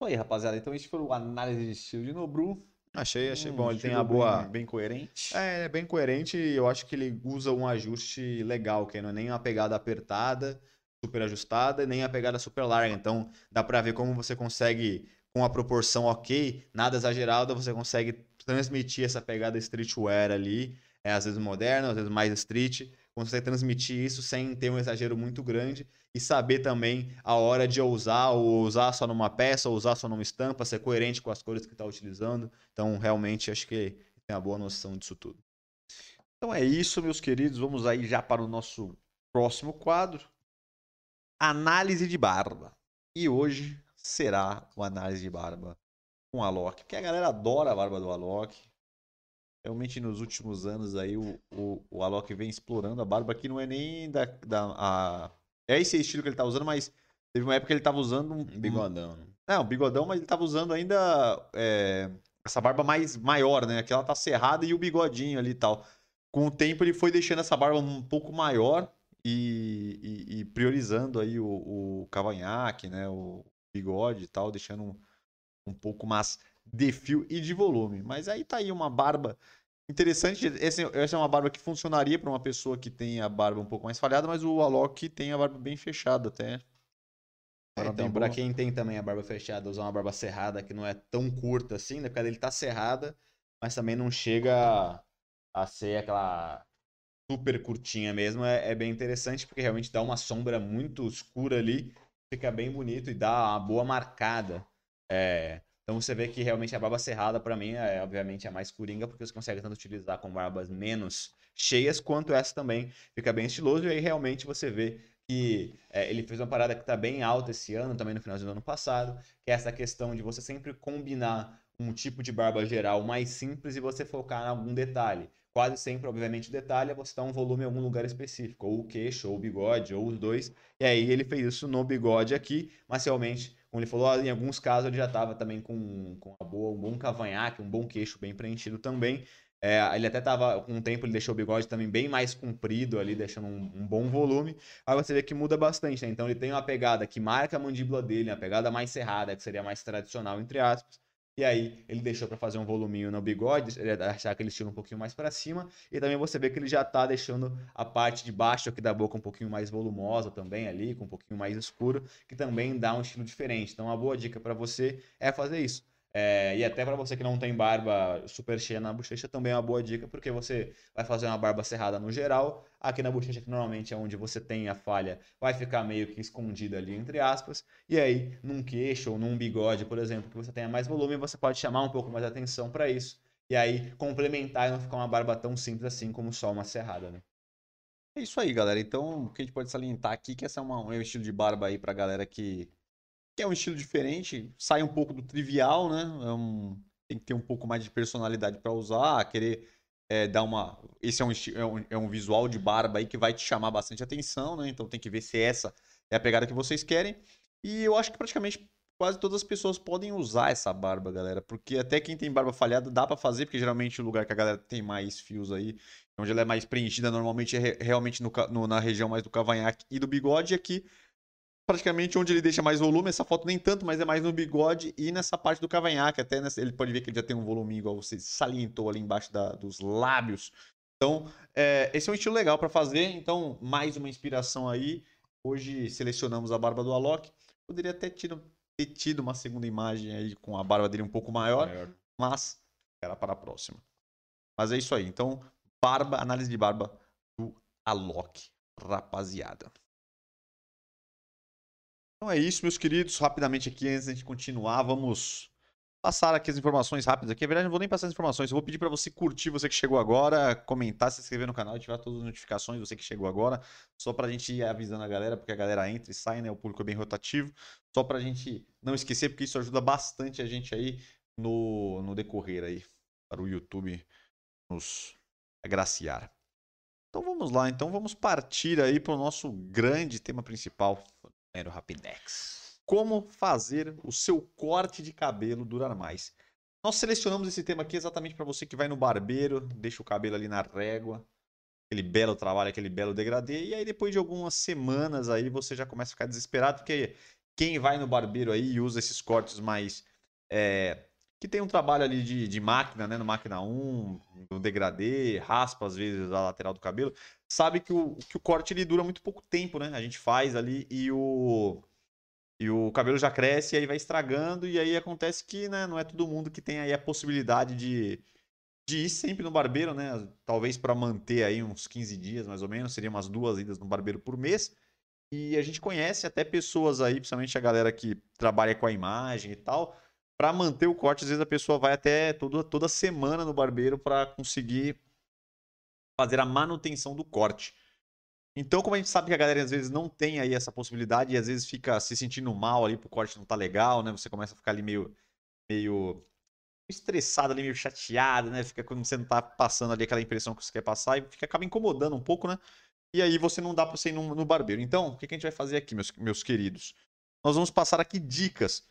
Oi, rapaziada. Então, esse foi o análise de estilo de Nobru. Achei, achei um bom. Ele tem a boa. Bem, bem, coerente. É, é bem coerente e eu acho que ele usa um ajuste legal, que não é nem uma pegada apertada, super ajustada, nem a pegada super larga. Então, dá para ver como você consegue, com a proporção ok, nada exagerada, você consegue transmitir essa pegada streetwear ali, é, às vezes moderna, às vezes mais street, consegue transmitir isso sem ter um exagero muito grande e saber também a hora de usar, ou usar só numa peça, ou usar só numa estampa, ser coerente com as cores que está utilizando. Então, realmente, acho que tem uma boa noção disso tudo. Então é isso, meus queridos. Vamos aí já para o nosso próximo quadro, análise de barba. E hoje será o análise de barba com a Alok? Porque a galera adora a barba do Alok. Realmente nos últimos anos aí o, o, o Alok vem explorando a barba que não é nem da, da a... é esse estilo que ele tá usando, mas teve uma época que ele tava usando um, Um bigodão. não, bigodão, mas ele tava usando ainda é, essa barba mais maior, né? Aquela tá cerrada e o bigodinho ali e tal. Com o tempo ele foi deixando essa barba um pouco maior e, e- e priorizando aí o, o cavanhaque, né? O bigode e tal, deixando um, um pouco mais de fio e de volume. Mas aí tá aí uma barba interessante. Esse- essa é uma barba que funcionaria para uma pessoa que tem a barba um pouco mais falhada, mas o Alok tem a barba bem fechada até. É, então, boa. quem tem também a barba fechada, usar uma barba cerrada que não é tão curta assim, né? Porque dele tá cerrada, mas também não chega a ser aquela super curtinha mesmo. É, é bem interessante porque realmente dá uma sombra muito escura ali, fica bem bonito e dá uma boa marcada. É, então você vê que realmente a barba cerrada pra mim é obviamente a mais coringa, porque você consegue tanto utilizar com barbas menos cheias, quanto essa também fica bem estiloso. E aí realmente você vê que é, ele fez uma parada que tá bem alta esse ano, também no finalzinho do ano passado, que é essa questão de você sempre combinar um tipo de barba geral mais simples e você focar em algum detalhe. Quase sempre, obviamente, o detalhe é você dar um volume em algum lugar específico, ou o queixo, ou o bigode, ou os dois. E aí ele fez isso no bigode aqui, mas realmente, como ele falou, em alguns casos ele já estava também com, com uma boa, um bom cavanhaque, um bom queixo bem preenchido também. É, ele até tava, com o tempo, ele deixou o bigode também bem mais comprido ali, deixando um, um bom volume. Aí você vê que muda bastante, né? Então ele tem uma pegada que marca a mandíbula dele, uma pegada mais cerrada, que seria mais tradicional, entre aspas. E aí ele deixou para fazer um voluminho no bigode, ele achar aquele estilo um pouquinho mais para cima. E também você vê que ele já tá deixando a parte de baixo aqui da boca um pouquinho mais volumosa também ali, com um pouquinho mais escuro, que também dá um estilo diferente. Então uma boa dica para você é fazer isso. É, e até para você que não tem barba super cheia na bochecha, também é uma boa dica, porque você vai fazer uma barba cerrada no geral. Aqui na bochecha, que normalmente é onde você tem a falha, vai ficar meio que escondida ali, entre aspas. E aí, num queixo ou num bigode, por exemplo, que você tenha mais volume, você pode chamar um pouco mais atenção para isso. E aí, complementar e não ficar uma barba tão simples assim como só uma cerrada, né? É isso aí, galera. Então, o que a gente pode salientar aqui é que essa é uma, um estilo de barba aí pra galera que, é um estilo diferente, sai um pouco do trivial, né? É um- tem que ter um pouco mais de personalidade pra usar, querer é, dar uma. Esse é um, é, um, é um visual de barba aí que vai te chamar bastante atenção, né? Então tem que ver se essa é a pegada que vocês querem. E eu acho que praticamente quase todas as pessoas podem usar essa barba, galera. Porque até quem tem barba falhada dá pra fazer, porque geralmente o lugar que a galera tem mais fios aí onde ela é mais preenchida normalmente é re- realmente no no- na região mais do cavanhaque e do bigode. Aqui, praticamente onde ele deixa mais volume, essa foto nem tanto, mas é mais no bigode e nessa parte do cavanhaque. Até nessa- ele pode ver que ele já tem um volume igual você salientou ali embaixo da- dos lábios. Então, é, esse é um estilo legal para fazer. Então, mais uma inspiração aí. Hoje selecionamos a barba do Alok. Poderia até tido- ter tido uma segunda imagem aí com a barba dele um pouco maior mas era para a próxima. Mas é isso aí. Então, barba, análise de barba do Alok, rapaziada. Então é isso, meus queridos. Rapidamente aqui, antes de continuar, vamos passar aqui as informações rápidas aqui. Na verdade, não vou nem passar as informações. Eu vou pedir para você curtir, você que chegou agora, comentar, se inscrever no canal ativar todas as notificações, você que chegou agora. Só pra gente ir avisando a galera, porque a galera entra e sai, né? O público é bem rotativo. Só pra gente não esquecer, porque isso ajuda bastante a gente aí no, no decorrer aí, para o YouTube nos agraciar. Então vamos lá, então vamos partir aí para o nosso grande tema principal, Era o Rapidex. como fazer o seu corte de cabelo durar mais. Nós selecionamos esse tema aqui exatamente para você que vai no barbeiro, deixa o cabelo ali na régua, aquele belo trabalho, aquele belo degradê, e aí depois de algumas semanas aí você já começa a ficar desesperado, porque quem vai no barbeiro aí e usa esses cortes mais. é, que tem um trabalho ali de, de máquina, né? No máquina 1, no degradê, raspa às vezes a lateral do cabelo, sabe que o, que o corte ele dura muito pouco tempo, né? A gente faz ali e o. E o cabelo já cresce e aí vai estragando, e aí acontece que né, não é todo mundo que tem aí a possibilidade de, de ir sempre no barbeiro, né? Talvez para manter aí uns 15 dias mais ou menos, seria umas duas idas no barbeiro por mês. E a gente conhece até pessoas aí, principalmente a galera que trabalha com a imagem e tal, para manter o corte, às vezes a pessoa vai até toda, toda semana no barbeiro para conseguir fazer a manutenção do corte. Então, como a gente sabe que a galera às vezes não tem aí essa possibilidade e às vezes fica se sentindo mal ali, pro corte não tá legal, né? Você começa a ficar ali meio, meio estressado ali, meio chateado, né? Fica quando você não tá passando ali aquela impressão que você quer passar e fica, acaba incomodando um pouco, né? E aí você não dá pra você ir no, no barbeiro. Então, o que, que a gente vai fazer aqui, meus, meus queridos? Nós vamos passar aqui dicas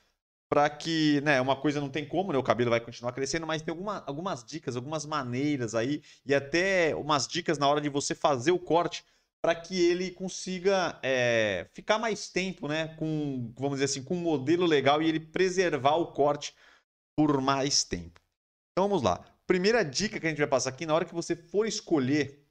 para que, né, uma coisa não tem como, né, o cabelo vai continuar crescendo, mas tem alguma, algumas dicas, algumas maneiras aí e até umas dicas na hora de você fazer o corte para que ele consiga é, ficar mais tempo, né, com, vamos dizer assim, com um modelo legal e ele preservar o corte por mais tempo. Então vamos lá. Primeira dica que a gente vai passar aqui, na hora que você for escolher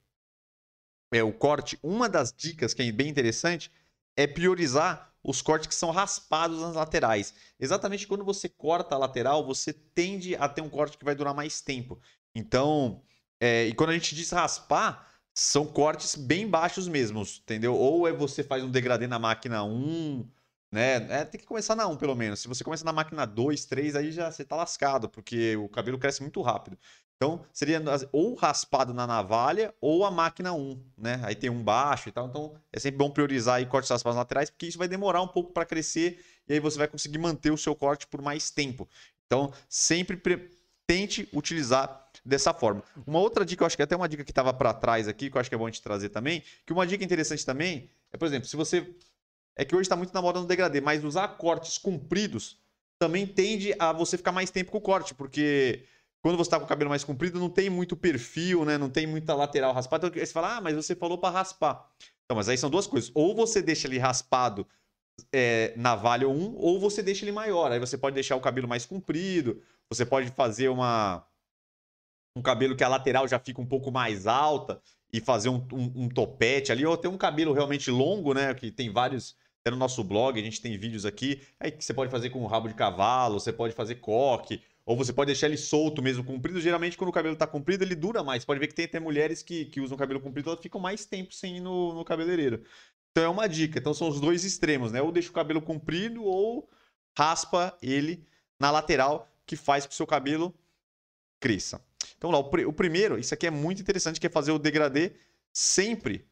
é, o corte, uma das dicas que é bem interessante é priorizar os cortes que são raspados nas laterais. Exatamente quando você corta a lateral, você tende a ter um corte que vai durar mais tempo. Então, é, e quando a gente diz raspar, são cortes bem baixos mesmo, entendeu? Ou é você faz um degradê na máquina 1, né? É, tem que começar na 1 pelo menos. Se você começa na máquina 2, 3, aí já você tá lascado, porque o cabelo cresce muito rápido. Então, seria ou raspado na navalha ou a máquina 1, né? Aí tem um baixo e tal. Então, é sempre bom priorizar aí cortes raspados laterais, porque isso vai demorar um pouco para crescer e aí você vai conseguir manter o seu corte por mais tempo. Então, sempre tente utilizar dessa forma. Uma outra dica, eu acho que até uma dica que estava para trás aqui, que eu acho que é bom gente trazer também, que uma dica interessante também é, por exemplo, se você. É que hoje está muito na moda no degradê, mas usar cortes compridos também tende a você ficar mais tempo com o corte, porque quando você está com o cabelo mais comprido, não tem muito perfil, né? Não tem muita lateral raspada. Então você fala, ah, mas você falou para raspar. Então, mas aí são duas coisas. Ou você deixa ele raspado é, na valha 1, ou você deixa ele maior. Aí você pode deixar o cabelo mais comprido, você pode fazer uma um cabelo que a lateral já fica um pouco mais alta e fazer um, um, um topete ali, ou ter um cabelo realmente longo, né? Que tem vários. Até no nosso blog, a gente tem vídeos aqui. Aí você pode fazer com rabo de cavalo, você pode fazer coque, ou você pode deixar ele solto mesmo, comprido. Geralmente, quando o cabelo tá comprido, ele dura mais. Pode ver que tem até mulheres que, que usam cabelo comprido, elas ficam mais tempo sem ir no, no cabeleireiro. Então é uma dica. Então são os dois extremos, né? Ou deixa o cabelo comprido ou raspa ele na lateral, que faz com que o seu cabelo cresça. Então, lá, o, pr o primeiro, isso aqui é muito interessante, que é fazer o degradê sempre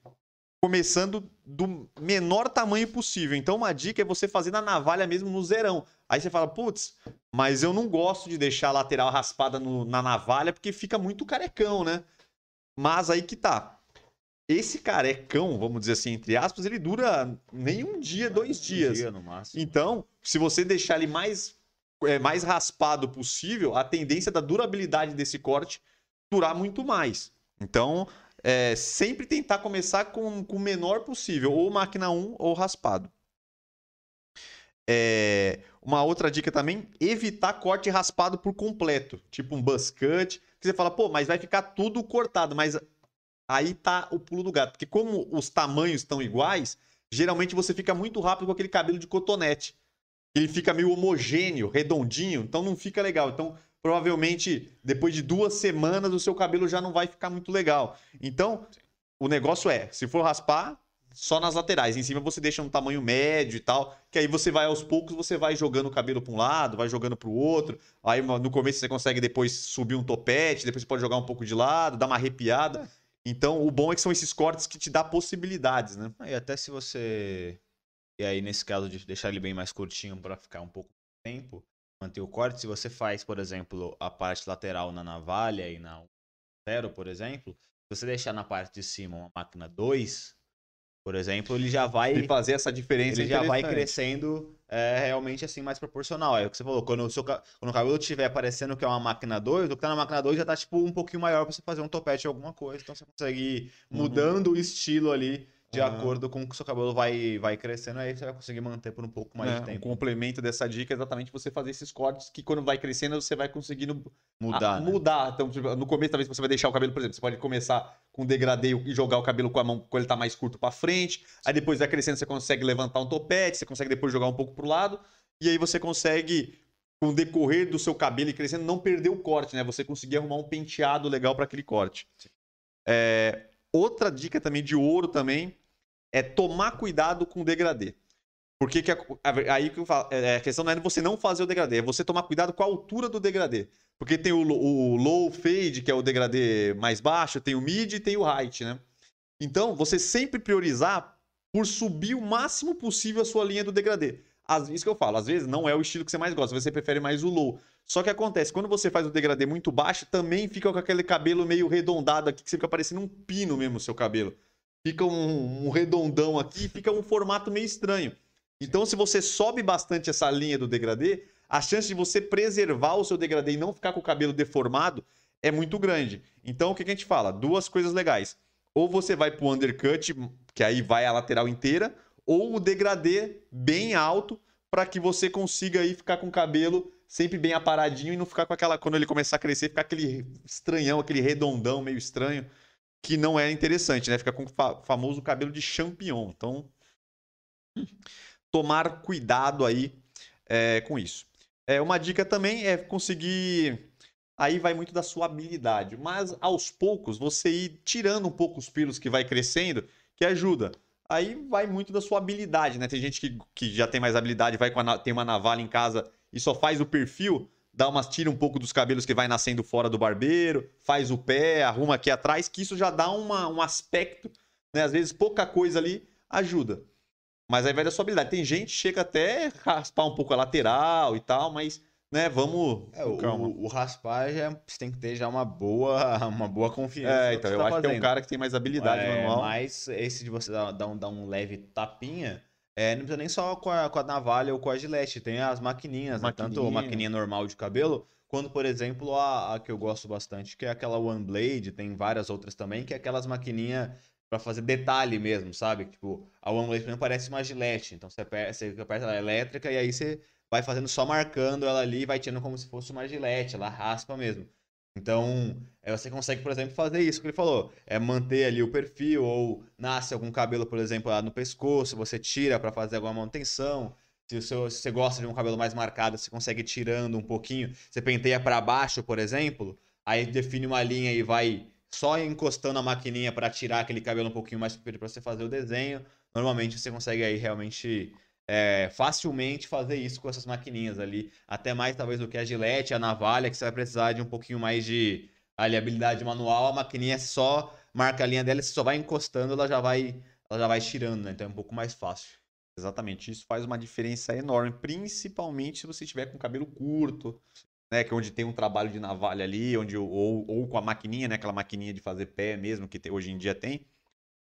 começando do menor tamanho possível. Então, uma dica é você fazer na navalha mesmo no zerão. Aí você fala, putz, mas eu não gosto de deixar a lateral raspada no, na navalha porque fica muito carecão, né? Mas aí que tá. Esse carecão, vamos dizer assim, entre aspas, ele dura nem um dia, dois dias. Um dia no máximo. Então, se você deixar ele mais é, mais raspado possível, a tendência da durabilidade desse corte durar muito mais. Então, é, sempre tentar começar com, com o menor possível, ou máquina 1 ou raspado. É, uma outra dica também, evitar corte raspado por completo, tipo um buzz cut, que você fala, pô, mas vai ficar tudo cortado, mas aí tá o pulo do gato, porque como os tamanhos estão iguais, geralmente você fica muito rápido com aquele cabelo de cotonete ele fica meio homogêneo, redondinho, então não fica legal. Então, provavelmente, depois de duas semanas, o seu cabelo já não vai ficar muito legal. Então, o negócio é, se for raspar, só nas laterais. Em cima você deixa um tamanho médio e tal, que aí você vai aos poucos, você vai jogando o cabelo para um lado, vai jogando para o outro. Aí no começo você consegue depois subir um topete, depois você pode jogar um pouco de lado, dar uma arrepiada. Então, o bom é que são esses cortes que te dá possibilidades, né? E até se você e aí, nesse caso de deixar ele bem mais curtinho para ficar um pouco tempo, manter o corte. Se você faz, por exemplo, a parte lateral na navalha e na 0, por exemplo, se você deixar na parte de cima uma máquina 2, por exemplo, ele já vai. E fazer essa diferença. Ele já vai crescendo é, realmente assim mais proporcional. É o que você falou. Quando o, seu, quando o cabelo estiver aparecendo que é uma máquina 2, o que tá na máquina 2 já tá tipo um pouquinho maior pra você fazer um topete ou alguma coisa. Então você consegue ir uhum. mudando uhum. o estilo ali de acordo com o que o seu cabelo vai, vai crescendo, aí você vai conseguir manter por um pouco mais é, de tempo. Um complemento dessa dica é exatamente você fazer esses cortes que quando vai crescendo você vai conseguindo mudar. A, né? Mudar. Então, tipo, no começo, talvez você vai deixar o cabelo, por exemplo, você pode começar com degradê e jogar o cabelo com a mão quando ele tá mais curto para frente. Aí depois vai crescendo, você consegue levantar um topete, você consegue depois jogar um pouco pro lado. E aí você consegue com o decorrer do seu cabelo e crescendo, não perder o corte, né? Você conseguir arrumar um penteado legal para aquele corte. É, outra dica também de ouro também é tomar cuidado com o degradê. Porque que a, aí que eu falo, é, a questão não é você não fazer o degradê, é você tomar cuidado com a altura do degradê. Porque tem o, o low fade, que é o degradê mais baixo, tem o mid e tem o height, né? Então, você sempre priorizar por subir o máximo possível a sua linha do degradê. Às, isso que eu falo, às vezes não é o estilo que você mais gosta, você prefere mais o low. Só que acontece, quando você faz o degradê muito baixo, também fica com aquele cabelo meio redondado aqui, que você fica parecendo um pino mesmo, o seu cabelo. Fica um, um redondão aqui, fica um formato meio estranho. Então, se você sobe bastante essa linha do degradê, a chance de você preservar o seu degradê e não ficar com o cabelo deformado é muito grande. Então, o que a gente fala? Duas coisas legais. Ou você vai para o undercut, que aí vai a lateral inteira, ou o degradê bem alto, para que você consiga aí ficar com o cabelo sempre bem aparadinho e não ficar com aquela. Quando ele começar a crescer, ficar aquele estranhão, aquele redondão meio estranho, que não é interessante, né? Fica com o famoso cabelo de champignon. Então, tomar cuidado aí é, com isso. É, uma dica também é conseguir. Aí vai muito da sua habilidade, mas aos poucos você ir tirando um pouco os pelos que vai crescendo, que ajuda. Aí vai muito da sua habilidade, né? Tem gente que, que já tem mais habilidade, vai com a, tem uma navalha em casa e só faz o perfil, dá umas tira um pouco dos cabelos que vai nascendo fora do barbeiro, faz o pé, arruma aqui atrás, que isso já dá uma, um aspecto, né? Às vezes pouca coisa ali ajuda. Mas aí vai da sua habilidade. Tem gente que chega até raspar um pouco a lateral e tal, mas, né, vamos. É, o, calma. O, raspar já, você tem que ter já uma boa, uma boa confiança. É, então, eu tá acho fazendo. que é um cara que tem mais habilidade é, manual. Mas esse de você dar, dar, um, dar um leve tapinha. É, não precisa nem só com a, com a navalha ou com a gilete, tem as maquininhas, né? tanto a maquininha normal de cabelo, quanto, por exemplo, a, a, que eu gosto bastante, que é aquela One Blade, tem várias outras também, que é aquelas maquininhas para fazer detalhe mesmo, sabe? Tipo, a One Blade parece uma gilete. Então você aperta, você aperta ela elétrica e aí você vai fazendo só marcando ela ali e vai tirando como se fosse uma gilete, ela raspa mesmo. Então, é, você consegue, por exemplo, fazer isso que ele falou. É manter ali o perfil, ou nasce algum cabelo, por exemplo, lá no pescoço, você tira para fazer alguma manutenção. Se, seu, se, você gosta de um cabelo mais marcado, você consegue ir tirando um pouquinho. Você penteia para baixo, por exemplo, aí define uma linha e vai só encostando a maquininha para tirar aquele cabelo um pouquinho mais para você fazer o desenho. Normalmente você consegue aí realmente é, facilmente fazer isso com essas maquininhas ali. Até mais talvez do que a gilete, a navalha, que você vai precisar de um pouquinho mais de ali, habilidade manual. A maquininha só marca a linha dela, você só vai encostando, ela já vai, ela já vai tirando, né? Então é um pouco mais fácil. Exatamente, isso faz uma diferença enorme, principalmente se você tiver com cabelo curto, né, que é onde tem um trabalho de navalha ali, onde ou, ou com a maquininha, né, aquela maquininha de fazer pé mesmo que hoje em dia tem.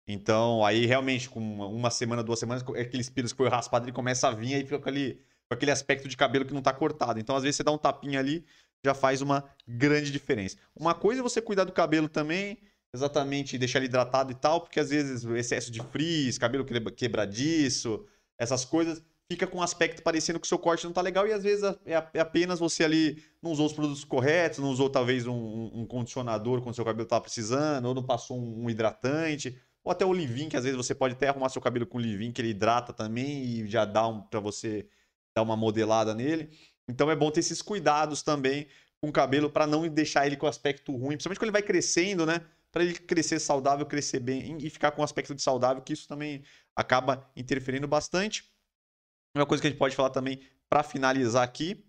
Então, aí realmente com uma semana, duas semanas, aqueles pelos que foi raspado, ele começa a vir aí fica com aquele, com aquele aspecto de cabelo que não está cortado. Então, às vezes você dá um tapinha ali, já faz uma grande diferença. Uma coisa é você cuidar do cabelo também, exatamente deixar ele hidratado e tal, porque às vezes o excesso de frizz, cabelo quebradiço, essas coisas fica com um aspecto parecendo que o seu corte não tá legal e às vezes é, é apenas você ali não usou os produtos corretos, não usou talvez um, um condicionador quando seu cabelo tava precisando, ou não passou um hidratante, ou até o leave que às vezes você pode até arrumar seu cabelo com leave que ele hidrata também e já dá um para você dar uma modelada nele. Então é bom ter esses cuidados também com o cabelo para não deixar ele com aspecto ruim, principalmente quando ele vai crescendo, né? Para ele crescer saudável, crescer bem e ficar com um aspecto de saudável, que isso também acaba interferindo bastante. Uma coisa que a gente pode falar também para finalizar aqui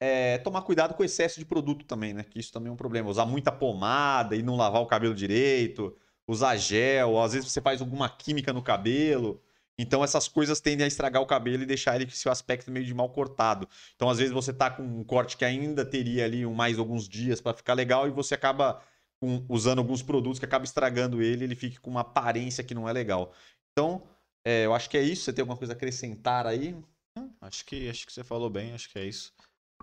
é tomar cuidado com o excesso de produto também, né? Que isso também é um problema. Usar muita pomada e não lavar o cabelo direito, usar gel, às vezes você faz alguma química no cabelo. Então essas coisas tendem a estragar o cabelo e deixar ele com seu aspecto meio de mal cortado. Então às vezes você tá com um corte que ainda teria ali mais alguns dias para ficar legal e você acaba usando alguns produtos que acaba estragando ele, ele fica com uma aparência que não é legal. Então, é, eu acho que é isso. Você tem alguma coisa a acrescentar aí? Acho que, acho que você falou bem, acho que é isso.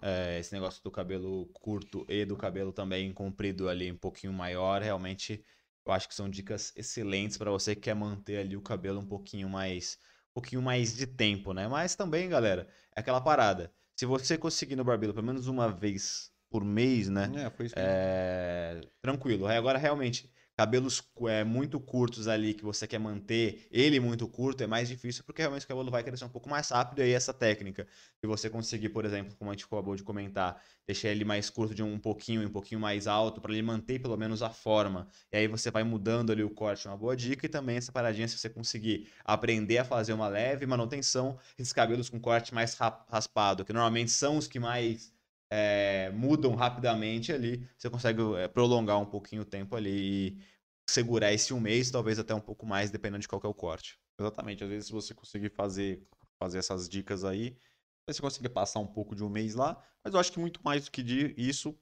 É, esse negócio do cabelo curto e do cabelo também comprido ali um pouquinho maior, realmente eu acho que são dicas excelentes para você que quer manter ali o cabelo um pouquinho mais, um pouquinho mais de tempo, né? Mas também, galera, é aquela parada. Se você conseguir no barbeiro pelo menos uma vez por mês, né? É, foi isso. É... Tranquilo. Agora, realmente, cabelos é, muito curtos ali que você quer manter ele muito curto é mais difícil porque realmente o cabelo vai crescer um pouco mais rápido e aí essa técnica se você conseguir por exemplo como a gente acabou de comentar deixar ele mais curto de um pouquinho um pouquinho mais alto para ele manter pelo menos a forma. E aí você vai mudando ali o corte uma boa dica. E também essa paradinha se você conseguir aprender a fazer uma leve manutenção esses cabelos com corte mais raspado que normalmente são os que mais é, mudam rapidamente ali, você consegue é, prolongar um pouquinho o tempo ali e segurar esse um mês, talvez até um pouco mais, dependendo de qual que é o corte. Exatamente. Às vezes, se você conseguir fazer, fazer essas dicas aí, você conseguir passar um pouco de um mês lá. Mas eu acho que muito mais do que isso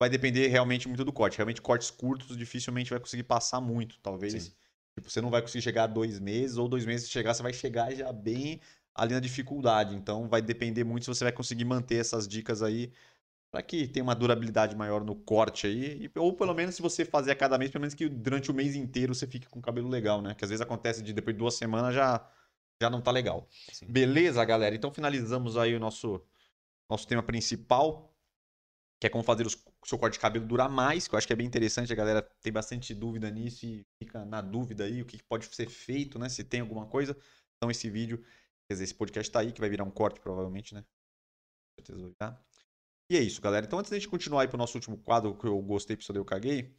vai depender realmente muito do corte. Realmente, cortes curtos dificilmente vai conseguir passar muito. Talvez. Sim. Tipo, você não vai conseguir chegar a dois meses, ou dois meses chegar, você vai chegar já bem ali na dificuldade. Então, vai depender muito se você vai conseguir manter essas dicas aí para que tenha uma durabilidade maior no corte aí, ou pelo menos se você fazer a cada mês, pelo menos que durante o mês inteiro você fique com o cabelo legal, né? Que às vezes acontece de depois de duas semanas já já não tá legal. Sim. Beleza, galera? Então finalizamos aí o nosso nosso tema principal, que é como fazer o seu corte de cabelo durar mais, que eu acho que é bem interessante, a galera tem bastante dúvida nisso e fica na dúvida aí o que pode ser feito, né? Se tem alguma coisa. Então esse vídeo, quer dizer, esse podcast tá aí, que vai virar um corte provavelmente, né? Com certeza vai virar. E é isso, galera. Então, antes da gente continuar aí pro nosso último quadro, que eu gostei, episódio eu caguei,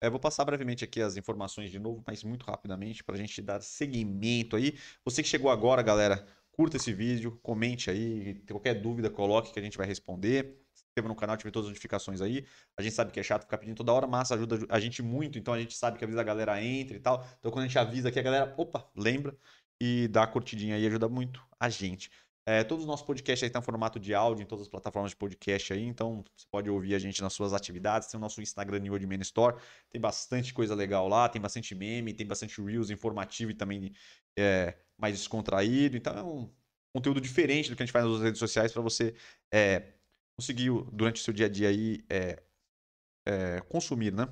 eu vou passar brevemente aqui as informações de novo, mas muito rapidamente, para a gente dar seguimento aí. Você que chegou agora, galera, curta esse vídeo, comente aí, qualquer dúvida, coloque que a gente vai responder. Se inscreva no canal, ative todas as notificações aí. A gente sabe que é chato ficar pedindo toda hora, mas ajuda a gente muito, então a gente sabe que às vezes a galera entra e tal. Então, quando a gente avisa aqui, a galera, opa, lembra e dá a curtidinha aí, ajuda muito a gente. É, todos os nossos podcasts aí estão em formato de áudio em todas as plataformas de podcast aí, então você pode ouvir a gente nas suas atividades. Tem o nosso Instagram New Man Store, tem bastante coisa legal lá, tem bastante meme, tem bastante reels informativo e também é, mais descontraído. Então é um conteúdo diferente do que a gente faz nas redes sociais para você é, conseguir durante o seu dia a dia aí consumir, né?